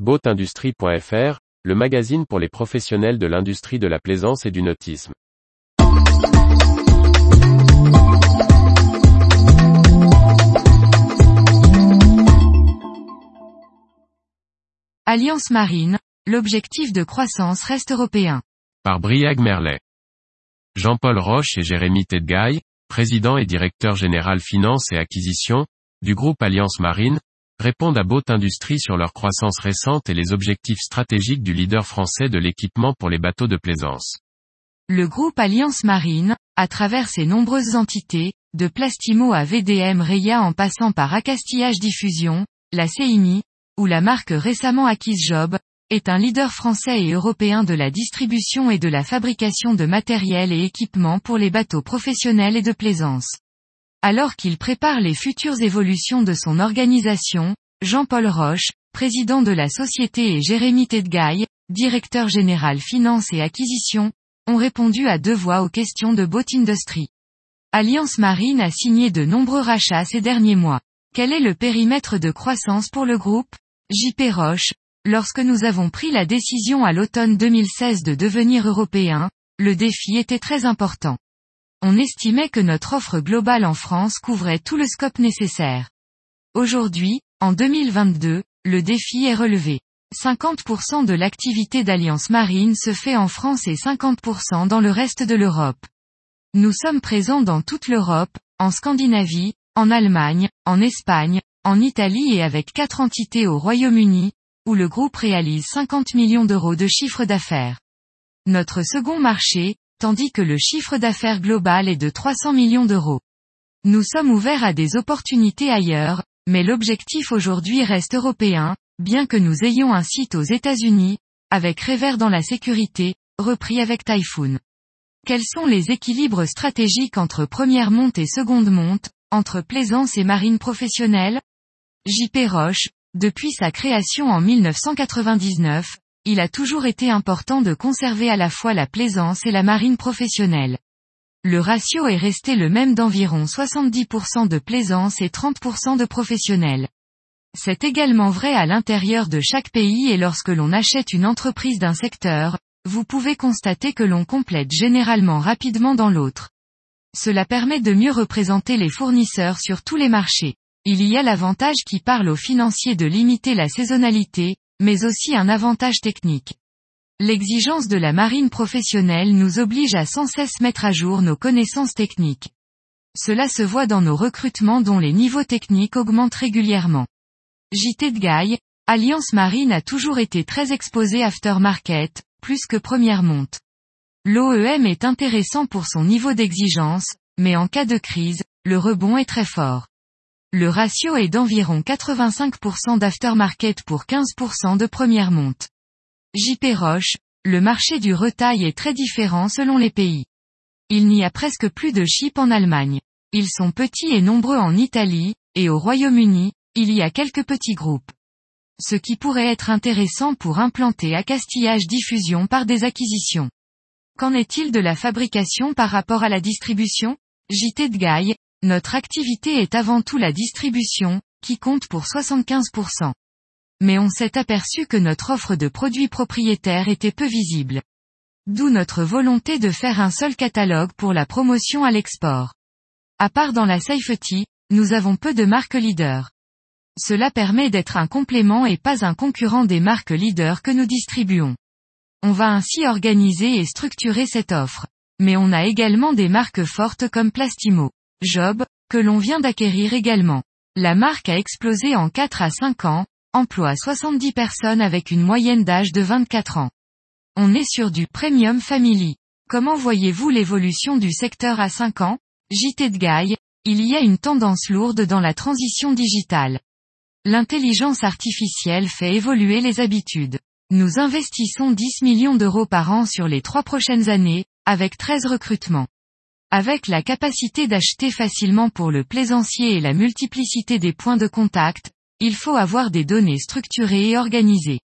Boatindustrie.fr, le magazine pour les professionnels de l'industrie de la plaisance et du nautisme. Alliance marine, l'objectif de croissance reste européen. Par Briag Merlet. Jean-Paul Roche et Jérémy Tedgaille, président et directeur général finance et acquisition, du groupe Alliance Marine, répondent à Boat Industrie sur leur croissance récente et les objectifs stratégiques du leader français de l'équipement pour les bateaux de plaisance. Le groupe Alliance Marine, à travers ses nombreuses entités, de Plastimo à VDM Reya en passant par Acastillage Diffusion, la CIMI, ou la marque récemment acquise Job, est un leader français et européen de la distribution et de la fabrication de matériel et équipements pour les bateaux professionnels et de plaisance. Alors qu'il prépare les futures évolutions de son organisation, Jean-Paul Roche, président de la société et Jérémy Tedgaille, directeur général finance et acquisition, ont répondu à deux voix aux questions de Boat Industry. Alliance Marine a signé de nombreux rachats ces derniers mois. Quel est le périmètre de croissance pour le groupe? JP Roche, lorsque nous avons pris la décision à l'automne 2016 de devenir européen, le défi était très important on estimait que notre offre globale en France couvrait tout le scope nécessaire. Aujourd'hui, en 2022, le défi est relevé. 50% de l'activité d'Alliance Marine se fait en France et 50% dans le reste de l'Europe. Nous sommes présents dans toute l'Europe, en Scandinavie, en Allemagne, en Espagne, en Italie et avec quatre entités au Royaume-Uni, où le groupe réalise 50 millions d'euros de chiffre d'affaires. Notre second marché, tandis que le chiffre d'affaires global est de 300 millions d'euros. Nous sommes ouverts à des opportunités ailleurs, mais l'objectif aujourd'hui reste européen, bien que nous ayons un site aux États-Unis, avec Révers dans la sécurité, repris avec Typhoon. Quels sont les équilibres stratégiques entre première monte et seconde monte, entre plaisance et marine professionnelle? JP Roche, depuis sa création en 1999, il a toujours été important de conserver à la fois la plaisance et la marine professionnelle. Le ratio est resté le même d'environ 70% de plaisance et 30% de professionnels. C'est également vrai à l'intérieur de chaque pays et lorsque l'on achète une entreprise d'un secteur, vous pouvez constater que l'on complète généralement rapidement dans l'autre. Cela permet de mieux représenter les fournisseurs sur tous les marchés. Il y a l'avantage qui parle aux financiers de limiter la saisonnalité, mais aussi un avantage technique. L'exigence de la marine professionnelle nous oblige à sans cesse mettre à jour nos connaissances techniques. Cela se voit dans nos recrutements dont les niveaux techniques augmentent régulièrement. JT de Gaille, Alliance Marine a toujours été très exposée aftermarket, plus que première monte. L'OEM est intéressant pour son niveau d'exigence, mais en cas de crise, le rebond est très fort. Le ratio est d'environ 85% d'aftermarket pour 15% de première monte. JP Roche, le marché du retail est très différent selon les pays. Il n'y a presque plus de chips en Allemagne. Ils sont petits et nombreux en Italie, et au Royaume-Uni, il y a quelques petits groupes. Ce qui pourrait être intéressant pour implanter accastillage diffusion par des acquisitions. Qu'en est-il de la fabrication par rapport à la distribution? JT de Gaille, notre activité est avant tout la distribution, qui compte pour 75%. Mais on s'est aperçu que notre offre de produits propriétaires était peu visible. D'où notre volonté de faire un seul catalogue pour la promotion à l'export. À part dans la safety, nous avons peu de marques leaders. Cela permet d'être un complément et pas un concurrent des marques leaders que nous distribuons. On va ainsi organiser et structurer cette offre. Mais on a également des marques fortes comme Plastimo. Job, que l'on vient d'acquérir également. La marque a explosé en 4 à 5 ans, emploie 70 personnes avec une moyenne d'âge de 24 ans. On est sur du Premium Family. Comment voyez-vous l'évolution du secteur à 5 ans? JT de Gaille, il y a une tendance lourde dans la transition digitale. L'intelligence artificielle fait évoluer les habitudes. Nous investissons 10 millions d'euros par an sur les trois prochaines années, avec 13 recrutements. Avec la capacité d'acheter facilement pour le plaisancier et la multiplicité des points de contact, il faut avoir des données structurées et organisées.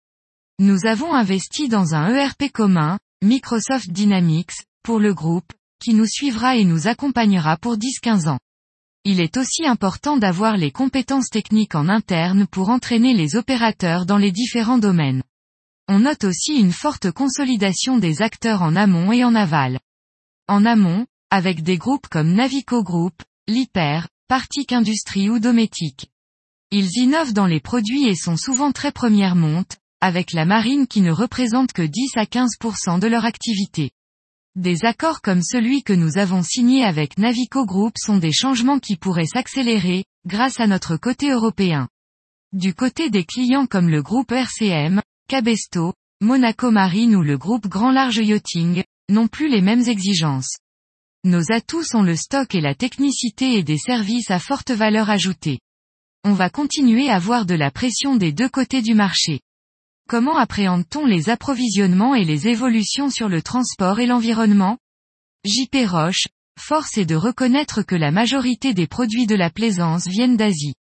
Nous avons investi dans un ERP commun, Microsoft Dynamics, pour le groupe, qui nous suivra et nous accompagnera pour 10-15 ans. il est aussi important d'avoir les compétences techniques en interne pour entraîner les opérateurs dans les différents domaines. On note aussi une forte consolidation des acteurs en amont et en aval. En amont, avec des groupes comme Navico Group, Liper, Partic Industrie ou Dométique. Ils innovent dans les produits et sont souvent très première monte, avec la marine qui ne représente que 10 à 15% de leur activité. Des accords comme celui que nous avons signé avec Navico Group sont des changements qui pourraient s'accélérer, grâce à notre côté européen. Du côté des clients comme le groupe RCM, Cabesto, Monaco Marine ou le groupe Grand Large Yachting, n'ont plus les mêmes exigences. Nos atouts sont le stock et la technicité et des services à forte valeur ajoutée. On va continuer à voir de la pression des deux côtés du marché. Comment appréhende-t-on les approvisionnements et les évolutions sur le transport et l'environnement? JP Roche, force est de reconnaître que la majorité des produits de la plaisance viennent d'Asie.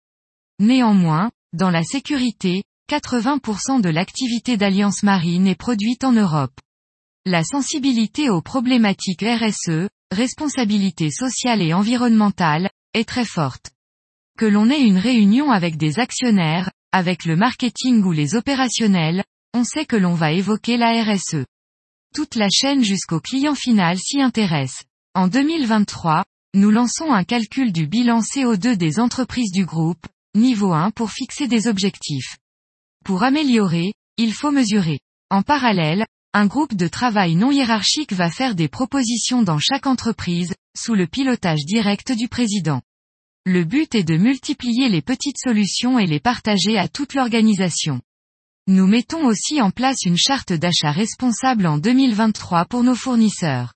Néanmoins, dans la sécurité, 80% de l'activité d'Alliance Marine est produite en Europe. La sensibilité aux problématiques RSE, responsabilité sociale et environnementale, est très forte. Que l'on ait une réunion avec des actionnaires, avec le marketing ou les opérationnels, on sait que l'on va évoquer la RSE. Toute la chaîne jusqu'au client final s'y intéresse. En 2023, nous lançons un calcul du bilan CO2 des entreprises du groupe, niveau 1 pour fixer des objectifs. Pour améliorer, il faut mesurer. En parallèle, un groupe de travail non hiérarchique va faire des propositions dans chaque entreprise, sous le pilotage direct du président. Le but est de multiplier les petites solutions et les partager à toute l'organisation. Nous mettons aussi en place une charte d'achat responsable en 2023 pour nos fournisseurs.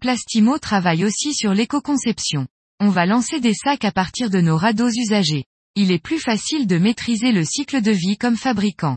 Plastimo travaille aussi sur l'éco-conception. On va lancer des sacs à partir de nos radeaux usagés. Il est plus facile de maîtriser le cycle de vie comme fabricant.